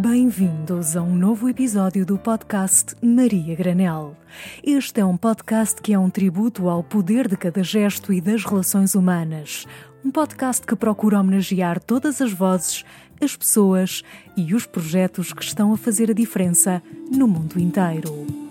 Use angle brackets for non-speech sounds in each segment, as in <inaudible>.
Bem-vindos a um novo episódio do podcast Maria Granel. Este é um podcast que é um tributo ao poder de cada gesto e das relações humanas. Um podcast que procura homenagear todas as vozes, as pessoas e os projetos que estão a fazer a diferença no mundo inteiro.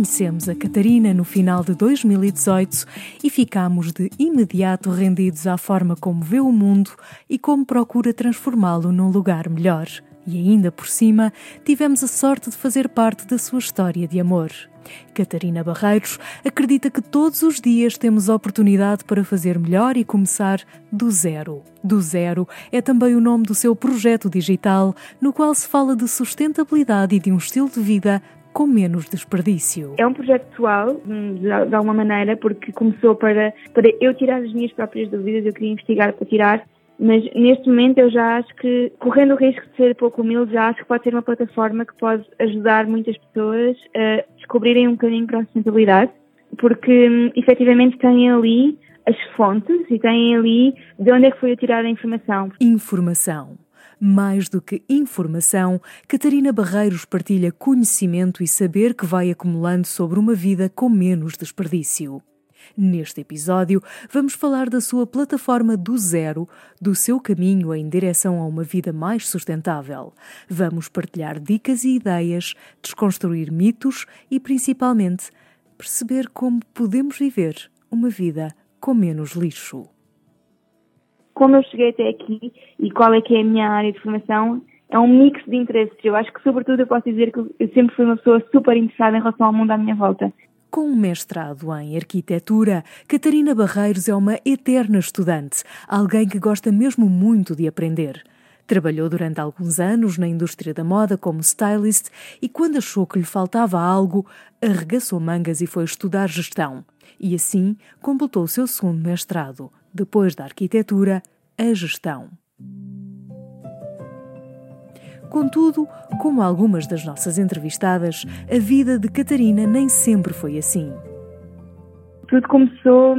Conhecemos a Catarina no final de 2018 e ficámos de imediato rendidos à forma como vê o mundo e como procura transformá-lo num lugar melhor. E ainda por cima, tivemos a sorte de fazer parte da sua história de amor. Catarina Barreiros acredita que todos os dias temos oportunidade para fazer melhor e começar do zero. Do zero é também o nome do seu projeto digital, no qual se fala de sustentabilidade e de um estilo de vida com menos desperdício. É um projeto pessoal, de, alguma maneira, porque começou para, para eu tirar as minhas próprias dúvidas, eu queria investigar para tirar, mas neste momento eu já acho que, correndo o risco de ser pouco humilde, já acho que pode ser uma plataforma que pode ajudar muitas pessoas a descobrirem um caminho para a sustentabilidade, porque hum, efetivamente têm ali as fontes e têm ali de onde é que foi a tirar a informação. Informação mais do que informação, Catarina Barreiros partilha conhecimento e saber que vai acumulando sobre uma vida com menos desperdício. Neste episódio, vamos falar da sua plataforma do zero, do seu caminho em direção a uma vida mais sustentável. Vamos partilhar dicas e ideias, desconstruir mitos e, principalmente, perceber como podemos viver uma vida com menos lixo como eu cheguei até aqui e qual é que é a minha área de formação, é um mix de interesses. Eu acho que, sobretudo, eu posso dizer que eu sempre fui uma pessoa super interessada em relação ao mundo à minha volta. Com um mestrado em arquitetura, Catarina Barreiros é uma eterna estudante, alguém que gosta mesmo muito de aprender. Trabalhou durante alguns anos na indústria da moda como stylist e, quando achou que lhe faltava algo, arregaçou mangas e foi estudar gestão. E assim completou o seu segundo mestrado, depois da arquitetura, a gestão. Contudo, como algumas das nossas entrevistadas, a vida de Catarina nem sempre foi assim. Tudo começou.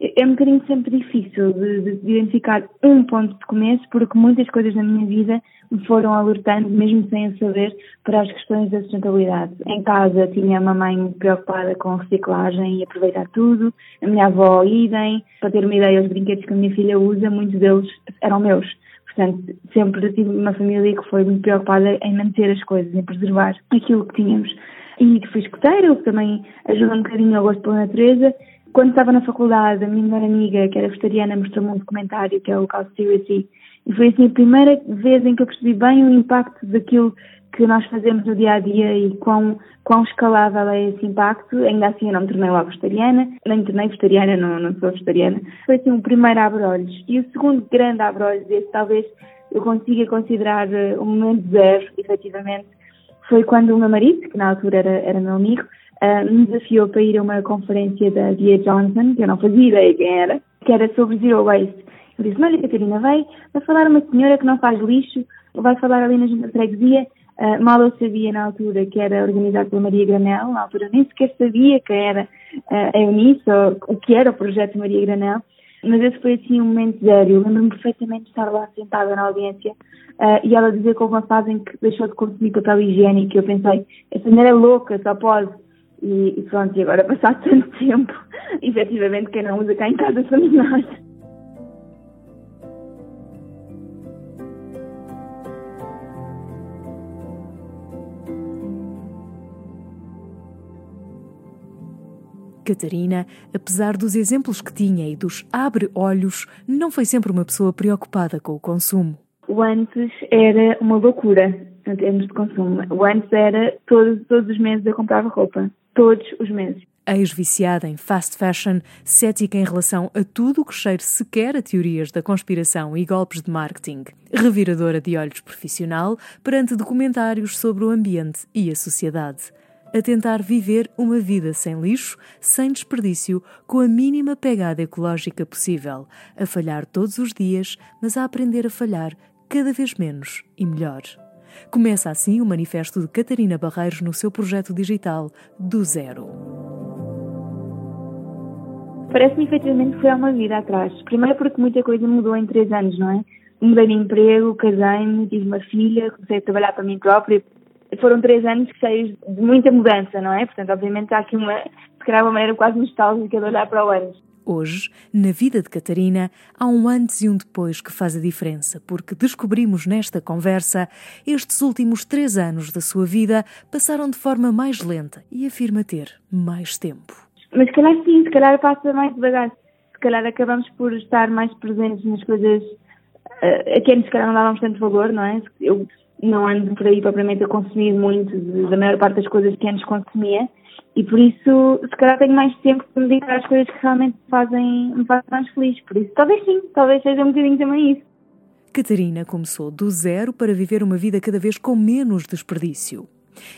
É um bocadinho sempre difícil de, de, identificar um ponto de começo, porque muitas coisas na minha vida me foram alertando, mesmo sem saber, para as questões da sustentabilidade. Em casa tinha uma mãe preocupada com reciclagem e aproveitar tudo, a minha avó idem. Para ter uma ideia, os brinquedos que a minha filha usa, muitos deles eram meus. Portanto, sempre tive uma família que foi muito preocupada em manter as coisas, em preservar aquilo que tínhamos. E que fui escoteira, o que também ajuda um bocadinho ao gosto pela natureza. Quando estava na faculdade, a minha melhor amiga, que era vegetariana, mostrou-me um documentário que é o Cowspiracy, e foi assim a primeira vez em que eu percebi bem o impacto daquilo que nós fazemos no dia a dia e quão, quão escalável é esse impacto. Ainda assim, eu não me tornei logo vegetariana, nem me tornei vegetariana, não, não sou vegetariana. Foi assim um primeiro abre-olhos. E o segundo grande abre-olhos, esse talvez eu consiga considerar uh, o momento zero, efetivamente, foi quando o meu marido, que na altura era, era meu amigo, uh, me desafiou para ir a uma conferência da Dia Johnson, que eu não fazia ideia quem era, que era sobre Zero Waste. Eu disse, olha Catarina, vai, vai falar uma senhora que não faz lixo, vai falar ali na junta de freguesia. Uh, mal eu sabia na altura que era organizado pela Maria Granel, na altura nem sequer sabia que era uh, a Eunice ou o que era o projeto Maria Granel, mas esse foi assim um momento zero. Eu lembro-me perfeitamente de estar lá sentada na audiência uh, e ela dizer que houve uma fase em que deixou de consumir papel higiênico eu pensei, essa mulher é louca, só pode. E, e pronto, e agora <laughs> passado tanto tempo, efetivamente quem não usa cá em casa somos nós. Catarina, apesar dos exemplos que tinha e dos abre-olhos, não foi sempre uma pessoa preocupada com o consumo. O antes era uma loucura em termos de consumo. O antes era todos, todos os meses eu comprava roupa. Todos os meses. Ex-viciada em fast fashion, cética em relação a tudo o que cheire sequer a teorias da conspiração e golpes de marketing. Reviradora de olhos profissional perante documentários sobre o ambiente e a sociedade a tentar viver uma vida sem lixo, sem desperdício, com a mínima pegada ecológica possível, a falhar todos os dias, mas a aprender a falhar cada vez menos e melhor. Começa assim o manifesto de Catarina Barreiros no seu projeto digital Do Zero. Parece-me efetivamente que foi há uma vida atrás. Primeiro porque muita coisa mudou em três anos, não é? mudei de emprego, casei-me, tive uma filha, comecei a trabalhar para mim própria. Foram três anos cheios de muita mudança, não é? Portanto, obviamente há aqui uma, se calhar uma maneira quase nostálgica de olhar para o ano. Hoje, na vida de Catarina, há um antes e um depois que faz a diferença, porque descobrimos nesta conversa estes últimos três anos da sua vida passaram de forma mais lenta e afirma ter mais tempo. Mas se calhar sim, se calhar passa mais devagar. Se calhar acabamos por estar mais presentes nas coisas uh, a quem se calhar não dávamos tanto valor, não é? Eu não ando por aí propriamente a consumir muito da maior parte das coisas que antes consumia e por isso, se calhar tenho mais tempo para me dedicar às coisas que realmente me fazem, me fazem mais feliz. Por isso, talvez sim, talvez seja um bocadinho também isso. Catarina começou do zero para viver uma vida cada vez com menos desperdício.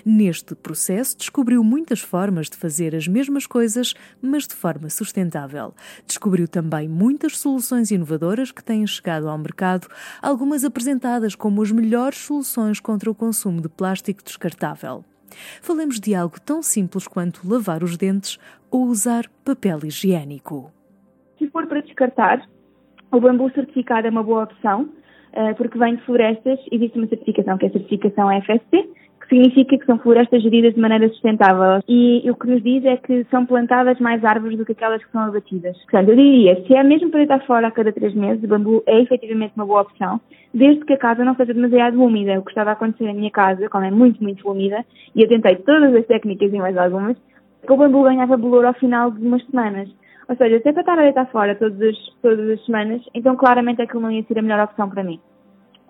Neste processo, descobriu muitas formas de fazer as mesmas coisas, mas de forma sustentável. Descobriu também muitas soluções inovadoras que têm chegado ao mercado, algumas apresentadas como as melhores soluções contra o consumo de plástico descartável. Falemos de algo tão simples quanto lavar os dentes ou usar papel higiênico. Se for para descartar, o bambu certificado é uma boa opção, eh, porque vem de florestas, existe uma certificação que é a certificação FSC, significa que são florestas geridas de maneira sustentável. E o que nos diz é que são plantadas mais árvores do que aquelas que são abatidas. Portanto, eu diria, se é mesmo para estar fora a cada três meses, o bambu é efetivamente uma boa opção, desde que a casa não seja demasiado úmida. O que estava a acontecer na minha casa, quando é muito, muito úmida, e eu tentei todas as técnicas e mais algumas, que o bambu ganhava valor ao final de umas semanas. Ou seja, se é para estar a deitar fora todas as, todas as semanas, então claramente aquilo não ia ser a melhor opção para mim.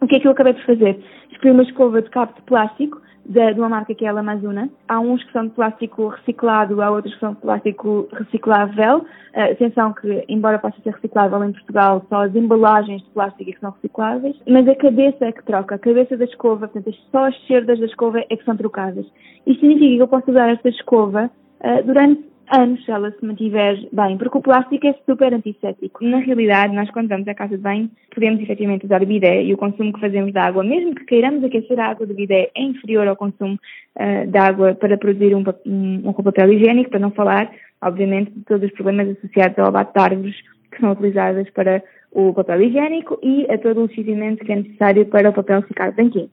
O que é que eu acabei por fazer? Escolhi uma escova de cabo de plástico de, uma marca que é a Amazona. Há uns que são de plástico reciclado, há outros que são de plástico reciclável. Uh, atenção que, embora possa ser reciclável em Portugal, só as embalagens de plástico é que são recicláveis, mas a cabeça é que troca. A cabeça da escova, portanto, só as cerdas da escova é que são trocadas. Isto significa que eu posso usar esta escova uh, durante anos se ela se mantiver bem, porque o plástico é super antisséptico. Na realidade, nós quando vamos à casa de banho, podemos efetivamente usar bidé e o consumo que fazemos de água, mesmo que queiramos aquecer a água do bidé, é inferior ao consumo uh, de água para produzir um, um, um papel higiênico, para não falar, obviamente, de todos os problemas associados ao abate de árvores que são utilizadas para o papel higiênico e a todo o licenciamento que é necessário para o papel ficar branquinho.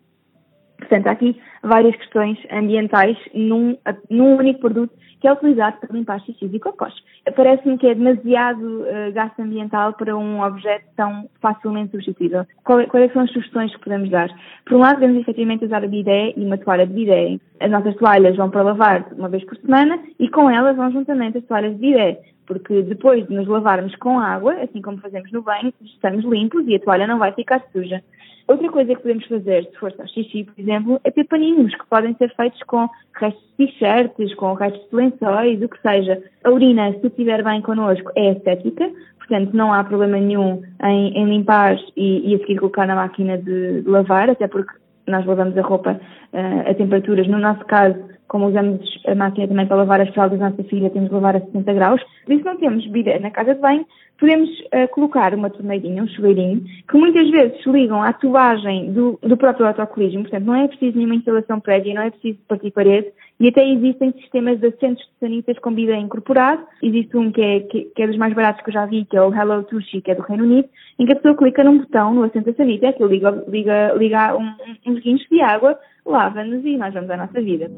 Portanto, há aqui várias questões ambientais num, num único produto que é utilizado para limpar xixis e cocós. Parece-me que é demasiado uh, gasto ambiental para um objeto tão facilmente substituível. Qual, quais são as sugestões que podemos dar? Por um lado, devemos efetivamente usar a bidé e uma toalha de bidé. As nossas toalhas vão para lavar uma vez por semana e com elas vão juntamente as toalhas de bidé porque depois de nos lavarmos com água, assim como fazemos no banho, estamos limpos e a toalha não vai ficar suja. Outra coisa que podemos fazer, se for só xixi, por exemplo, é ter paninhos que podem ser feitos com restos de t-shirts, com restos de lençóis, o que seja. A urina, se estiver bem connosco, é estética, portanto não há problema nenhum em, em limpar e, e, a seguir colocar na máquina de, lavar, até porque nós lavamos a roupa uh, a temperaturas, no nosso caso, como usamos a máquina também para lavar as fraldas da nossa filha, temos de lavar a 60 graus. Por isso não temos bidé na casa de banho, podemos uh, colocar uma torneirinha, um chuveirinho, que muitas vezes se ligam à tubagem do, do próprio autocolismo, portanto não é preciso nenhuma instalação prévia, não é preciso partir parede, e até existem sistemas de assentos de sanitas com bidé incorporado. Existe um que é, que, que, é dos mais baratos que eu já vi, que é o Hello Tushi, que é do Reino Unido, em que a pessoa clica num botão no assento da sanita, que liga, liga, liga um, uns guinchos de água, lava-nos e nós vamos à nossa vida.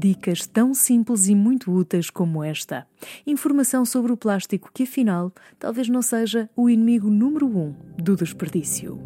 Dicas tão simples e muito úteis como esta. Informação sobre o plástico que, afinal, talvez não seja o inimigo número um do desperdício.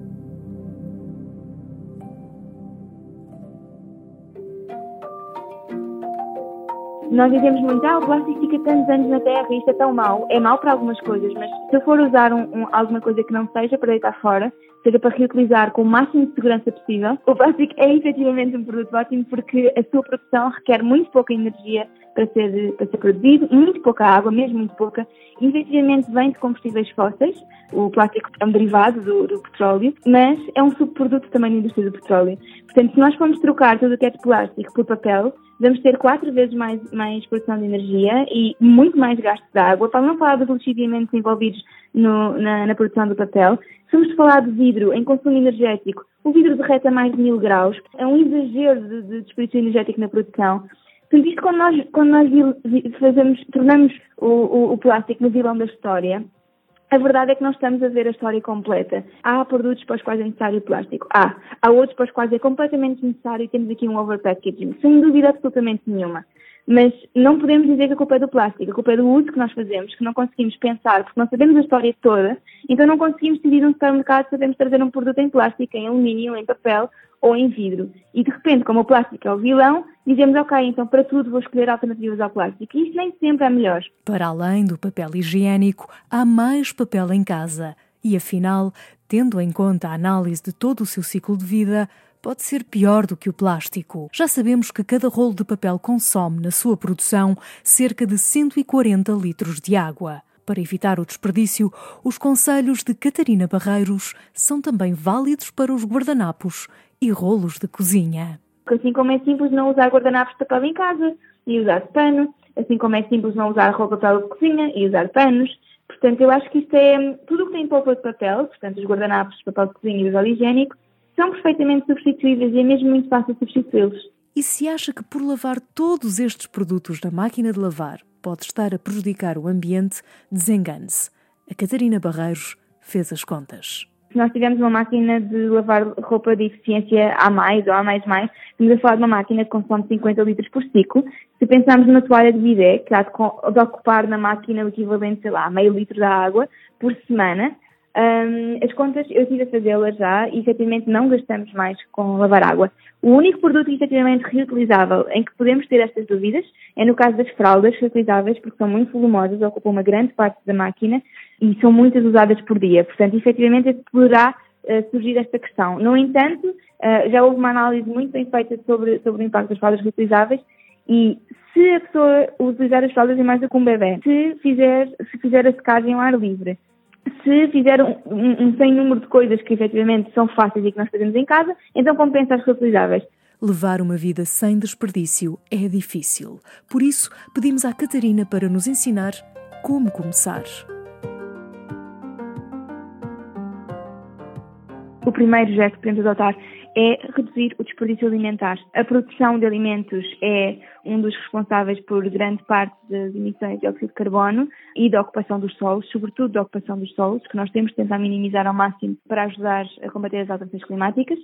Nós dizemos muito, ah, o plástico fica tantos anos na Terra e isto é tão mau. É mau para algumas coisas, mas se eu for usar um, um, alguma coisa que não seja para deitar fora, seja para reutilizar com o máximo de segurança possível, o plástico é efetivamente um produto ótimo porque a sua produção requer muito pouca energia para ser, para ser produzido, muito pouca água, mesmo muito pouca, efetivamente vem de combustíveis fósseis. O plástico é um derivado do, do petróleo, mas é um subproduto também da indústria do petróleo. Portanto, se nós formos trocar tudo o que é de plástico por papel, vamos ter quatro vezes mais, mais produção de energia e muito mais gasto de água, para não falar dos lixiviamentos envolvidos no, na, na, produção do papel. Se vamos falar de vidro em consumo energético, o vidro derrete a mais de mil graus, é um exagero de, de desperdício energético na produção. Portanto, isto quando nós, quando nós fazemos, tornamos o, o, o plástico no vilão da história, a verdade é que nós estamos a ver a história completa. Há produtos para os quais é necessário plástico. Há. Há outros para os quais é completamente desnecessário e temos aqui um overpackaging. Sem dúvida absolutamente nenhuma. Mas não podemos dizer que a culpa é do plástico, a culpa é do uso que nós fazemos, que não conseguimos pensar, porque não sabemos a história toda, então não conseguimos decidir num supermercado se podemos trazer um produto em plástico, em alumínio, em papel ou em vidro. E de repente, como o plástico é o vilão, dizemos, ok, então para tudo vou escolher alternativas ao plástico. E isso nem sempre é melhor. Para além do papel higiênico, há mais papel em casa. E afinal, tendo em conta a análise de todo o seu ciclo de vida, pode ser pior do que o plástico. Já sabemos que cada rolo de papel consome, na sua produção, cerca de 140 litros de água. Para evitar o desperdício, os conselhos de Catarina Barreiros são também válidos para os guardanapos e rolos de cozinha. Assim como é simples não usar guardanapos de papel em casa e usar pano, assim como é simples não usar roupa de papel de cozinha e usar panos. Portanto, eu acho que isto é tudo o que tem polpa de papel, portanto, os guardanapos papel de cozinha e o higiênico, são perfeitamente substituíveis e é mesmo muito fácil substituí-los. E se acha que por lavar todos estes produtos na máquina de lavar pode estar a prejudicar o ambiente, desengane-se. A Catarina Barreiros fez as contas. Se nós tivermos uma máquina de lavar roupa de eficiência A mais ou A mais mais, estamos a falar de uma máquina que consome 50 litros por ciclo. Se pensarmos numa toalha de bidé, que há de ocupar na máquina o equivalente, sei lá, meio litro de água por semana, um, as contas eu estive a fazê-las já e efetivamente não gastamos mais com lavar água. O único produto efetivamente reutilizável em que podemos ter estas dúvidas é no caso das fraldas reutilizáveis, porque são muito volumosas, ocupam uma grande parte da máquina e são muitas usadas por dia. Portanto, efetivamente poderá uh, surgir esta questão. No entanto, uh, já houve uma análise muito bem feita sobre, sobre o impacto das fraldas reutilizáveis e se a pessoa utilizar as fraldas em mais do que um bebê, se fizer, se fizer a secagem ao ar livre, se fizer um, um, um sem número de coisas que efetivamente são fáceis e que nós fazemos em casa, então compensa as reutilizáveis. Levar uma vida sem desperdício é difícil. Por isso, pedimos à Catarina para nos ensinar como começar. O primeiro gesto que podemos adotar é reduzir o desperdício alimentar. A produção de alimentos é um dos responsáveis por grande parte das emissões de dióxido de carbono e da ocupação dos solos, sobretudo da ocupação dos solos, que nós temos de tentar minimizar ao máximo para ajudar a combater as alterações climáticas.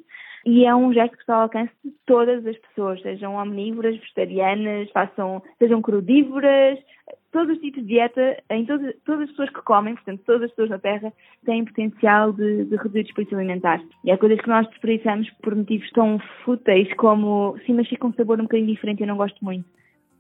E é um gesto que está ao alcance de todas as pessoas, sejam omnívoras, vegetarianas, façam, sejam crudívoras, todos os tipos de dieta, em todas, todas as pessoas que comem, portanto, todas as pessoas na Terra têm potencial de, de reduzir o desperdício alimentar. E há coisas que nós desperdiçamos por motivos tão fúteis como, sim, mas fica um sabor um bocadinho diferente eu não gosto muito.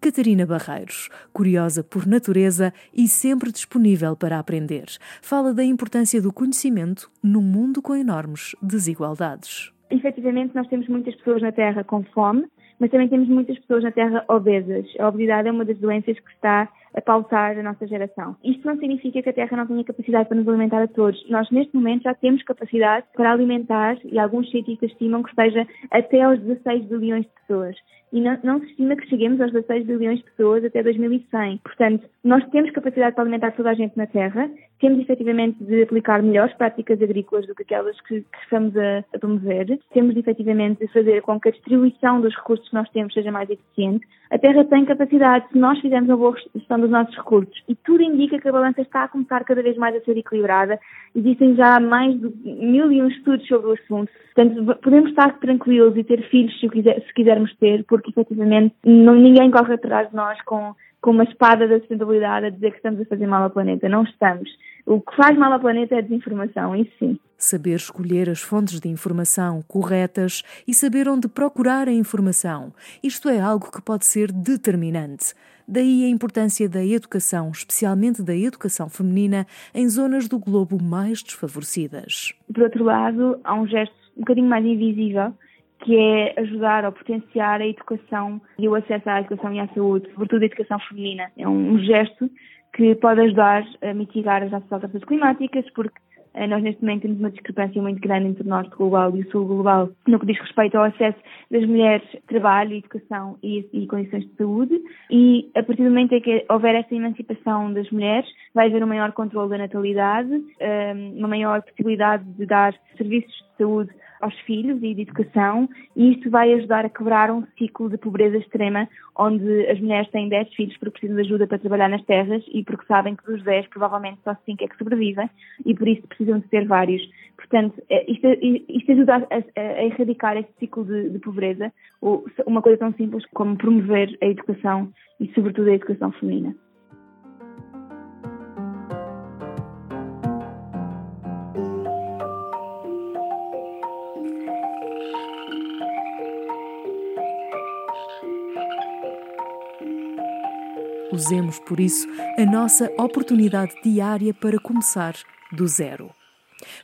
Catarina Barreiros, curiosa por natureza e sempre disponível para aprender, fala da importância do conhecimento num mundo com enormes desigualdades. Efetivamente, nós temos muitas pessoas na Terra com fome, mas também temos muitas pessoas na Terra obesas. A obesidade é uma das doenças que está a pautar a nossa geração. Isto não significa que a Terra não tenha capacidade para nos alimentar a todos. Nós, neste momento, já temos capacidade para alimentar, e alguns cientistas estimam que seja até aos 16 bilhões de pessoas e não, não, se estima que cheguemos aos 16 bilhões de pessoas até 2100. Portanto, nós temos capacidade para alimentar toda a gente na Terra, temos efetivamente de aplicar melhores práticas agrícolas do que aquelas que, que estamos a, a promover, temos efetivamente de fazer com que a distribuição dos recursos que nós temos seja mais eficiente. A Terra tem capacidade, se nós fizermos uma boa gestão dos nossos recursos, e tudo indica que a balança está a começar cada vez mais a ser equilibrada, existem já mais de mil e um estudos sobre o assunto, portanto, podemos estar tranquilos e ter filhos se, quiser, se quisermos ter, porque efetivamente não, ninguém corre atrás de nós com, com uma espada da sustentabilidade a dizer que estamos a fazer mal ao planeta. Não estamos. O que faz mal ao planeta é a desinformação, isso sim. Saber escolher as fontes de informação corretas e saber onde procurar a informação. Isto é algo que pode ser determinante. Daí a importância da educação, especialmente da educação feminina, em zonas do globo mais desfavorecidas. Por outro lado, há um gesto um bocadinho mais invisível que é ajudar ou potenciar a educação e o acesso à educação e à saúde, sobretudo a educação feminina. É um gesto que pode ajudar a mitigar as nossas alterações climáticas, porque eh, nós neste momento temos uma discrepância muito grande entre o norte global e o sul global no que diz respeito ao acesso das mulheres a trabalho, educação e, e, condições de saúde e a partir do momento em que houver essa emancipação das mulheres vai haver um maior controle da natalidade, eh, uma maior possibilidade de dar serviços de saúde aos filhos e de educação, e isto vai ajudar a quebrar um ciclo de pobreza extrema, onde as mulheres têm 10 filhos porque precisam de ajuda para trabalhar nas terras e porque sabem que dos 10 provavelmente só 5 é que sobrevivem e por isso precisam de ter vários. Portanto, é, isto, isto ajuda a, a, a, erradicar este ciclo de, de pobreza, uma coisa tão simples como promover a educação e, sobretudo, a educação feminina. Usemos, por isso, a nossa oportunidade diária para começar do zero.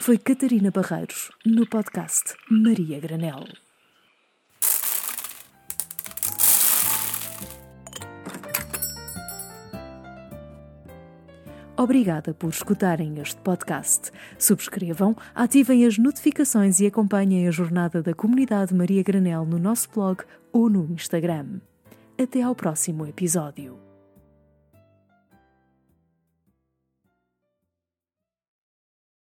Foi Catarina Barreiros, no podcast Maria Granel. Obrigada por escutarem este podcast. Subscrevam, ativem as notificações e acompanhem a jornada da comunidade Maria Granel no nosso blog ou no Instagram. Até ao próximo episódio.